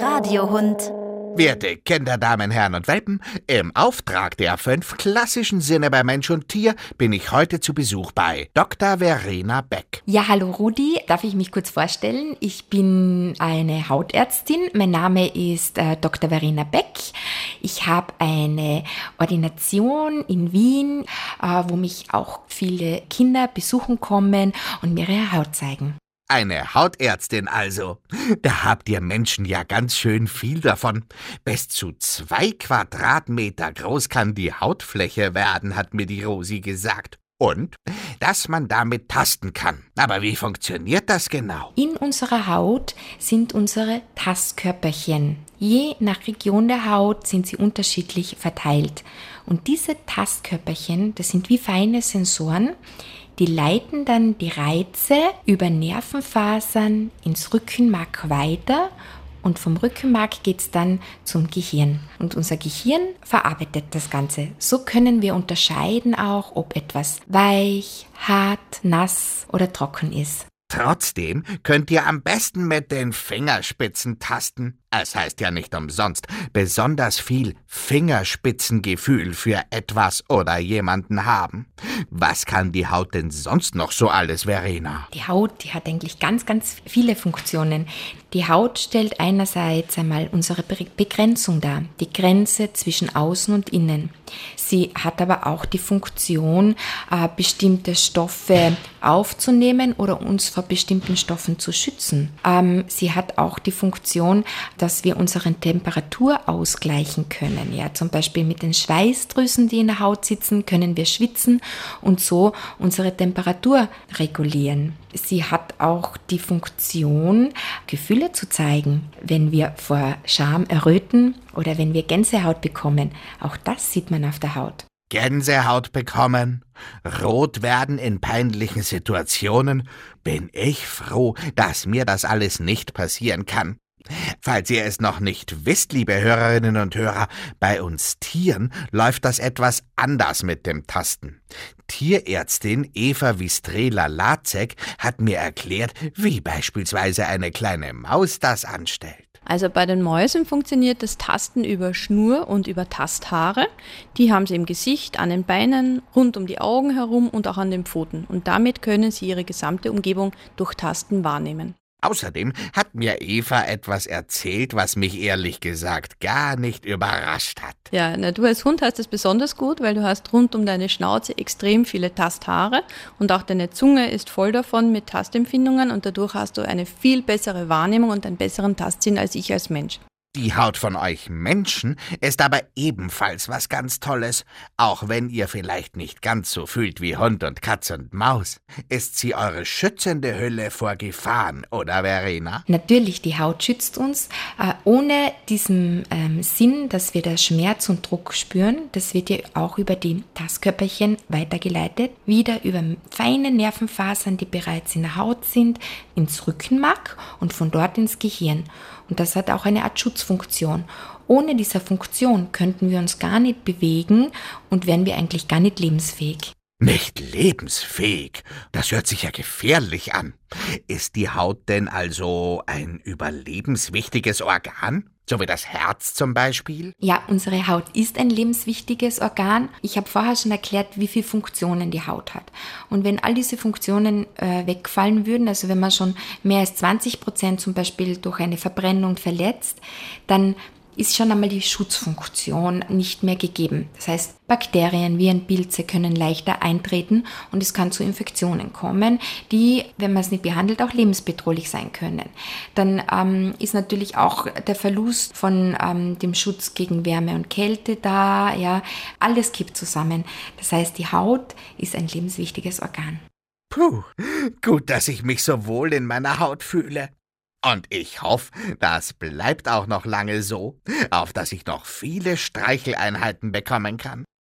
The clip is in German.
Radiohund. Werte Kinder, Damen, Herren und Welpen, im Auftrag der fünf klassischen Sinne bei Mensch und Tier bin ich heute zu Besuch bei Dr. Verena Beck. Ja, hallo Rudi, darf ich mich kurz vorstellen? Ich bin eine Hautärztin. Mein Name ist äh, Dr. Verena Beck. Ich habe eine Ordination in Wien, äh, wo mich auch viele Kinder besuchen kommen und mir ihre Haut zeigen. Eine Hautärztin also. Da habt ihr Menschen ja ganz schön viel davon. Bis zu zwei Quadratmeter groß kann die Hautfläche werden, hat mir die Rosi gesagt. Und, dass man damit tasten kann. Aber wie funktioniert das genau? In unserer Haut sind unsere Tastkörperchen. Je nach Region der Haut sind sie unterschiedlich verteilt. Und diese Tastkörperchen, das sind wie feine Sensoren, die leiten dann die Reize über Nervenfasern ins Rückenmark weiter und vom Rückenmark geht es dann zum Gehirn. Und unser Gehirn verarbeitet das Ganze. So können wir unterscheiden auch, ob etwas weich, hart, nass oder trocken ist. Trotzdem könnt ihr am besten mit den Fingerspitzen tasten. Es heißt ja nicht umsonst, besonders viel Fingerspitzengefühl für etwas oder jemanden haben. Was kann die Haut denn sonst noch so alles, Verena? Die Haut, die hat eigentlich ganz, ganz viele Funktionen. Die Haut stellt einerseits einmal unsere Begrenzung dar, die Grenze zwischen außen und innen. Sie hat aber auch die Funktion, äh, bestimmte Stoffe aufzunehmen oder uns vor bestimmten Stoffen zu schützen. Ähm, sie hat auch die Funktion, dass wir unsere Temperatur ausgleichen können. Ja, zum Beispiel mit den Schweißdrüsen, die in der Haut sitzen, können wir schwitzen und so unsere Temperatur regulieren. Sie hat auch die Funktion, Gefühle zu zeigen, wenn wir vor Scham erröten oder wenn wir Gänsehaut bekommen. Auch das sieht man auf der Haut. Gänsehaut bekommen, rot werden in peinlichen Situationen, bin ich froh, dass mir das alles nicht passieren kann. Falls ihr es noch nicht wisst, liebe Hörerinnen und Hörer, bei uns Tieren läuft das etwas anders mit dem Tasten. Tierärztin Eva Wistrela-Lazek hat mir erklärt, wie beispielsweise eine kleine Maus das anstellt. Also bei den Mäusen funktioniert das Tasten über Schnur und über Tasthaare. Die haben sie im Gesicht, an den Beinen, rund um die Augen herum und auch an den Pfoten. Und damit können sie ihre gesamte Umgebung durch Tasten wahrnehmen. Außerdem hat mir Eva etwas erzählt, was mich ehrlich gesagt gar nicht überrascht hat. Ja, na, du als Hund hast es besonders gut, weil du hast rund um deine Schnauze extrem viele Tasthaare und auch deine Zunge ist voll davon mit Tastempfindungen und dadurch hast du eine viel bessere Wahrnehmung und einen besseren Tastsinn als ich als Mensch. Die Haut von euch Menschen ist aber ebenfalls was ganz Tolles, auch wenn ihr vielleicht nicht ganz so fühlt wie Hund und Katz und Maus. Ist sie eure schützende Hülle vor Gefahren, oder Verena? Natürlich, die Haut schützt uns. Äh, ohne diesen ähm, Sinn, dass wir da Schmerz und Druck spüren, das wird ja auch über die Tastkörperchen weitergeleitet, wieder über feine Nervenfasern, die bereits in der Haut sind, ins Rückenmark und von dort ins Gehirn. Und das hat auch eine Art Schutzfunktion. Ohne diese Funktion könnten wir uns gar nicht bewegen und wären wir eigentlich gar nicht lebensfähig. Nicht lebensfähig. Das hört sich ja gefährlich an. Ist die Haut denn also ein überlebenswichtiges Organ? So wie das Herz zum Beispiel? Ja, unsere Haut ist ein lebenswichtiges Organ. Ich habe vorher schon erklärt, wie viele Funktionen die Haut hat. Und wenn all diese Funktionen äh, wegfallen würden, also wenn man schon mehr als 20 Prozent zum Beispiel durch eine Verbrennung verletzt, dann ist schon einmal die Schutzfunktion nicht mehr gegeben. Das heißt, Bakterien, Viren, Pilze können leichter eintreten und es kann zu Infektionen kommen, die, wenn man es nicht behandelt, auch lebensbedrohlich sein können. Dann ähm, ist natürlich auch der Verlust von ähm, dem Schutz gegen Wärme und Kälte da. Ja, alles kippt zusammen. Das heißt, die Haut ist ein lebenswichtiges Organ. Puh, gut, dass ich mich so wohl in meiner Haut fühle. Und ich hoffe, das bleibt auch noch lange so, auf dass ich noch viele Streicheleinheiten bekommen kann.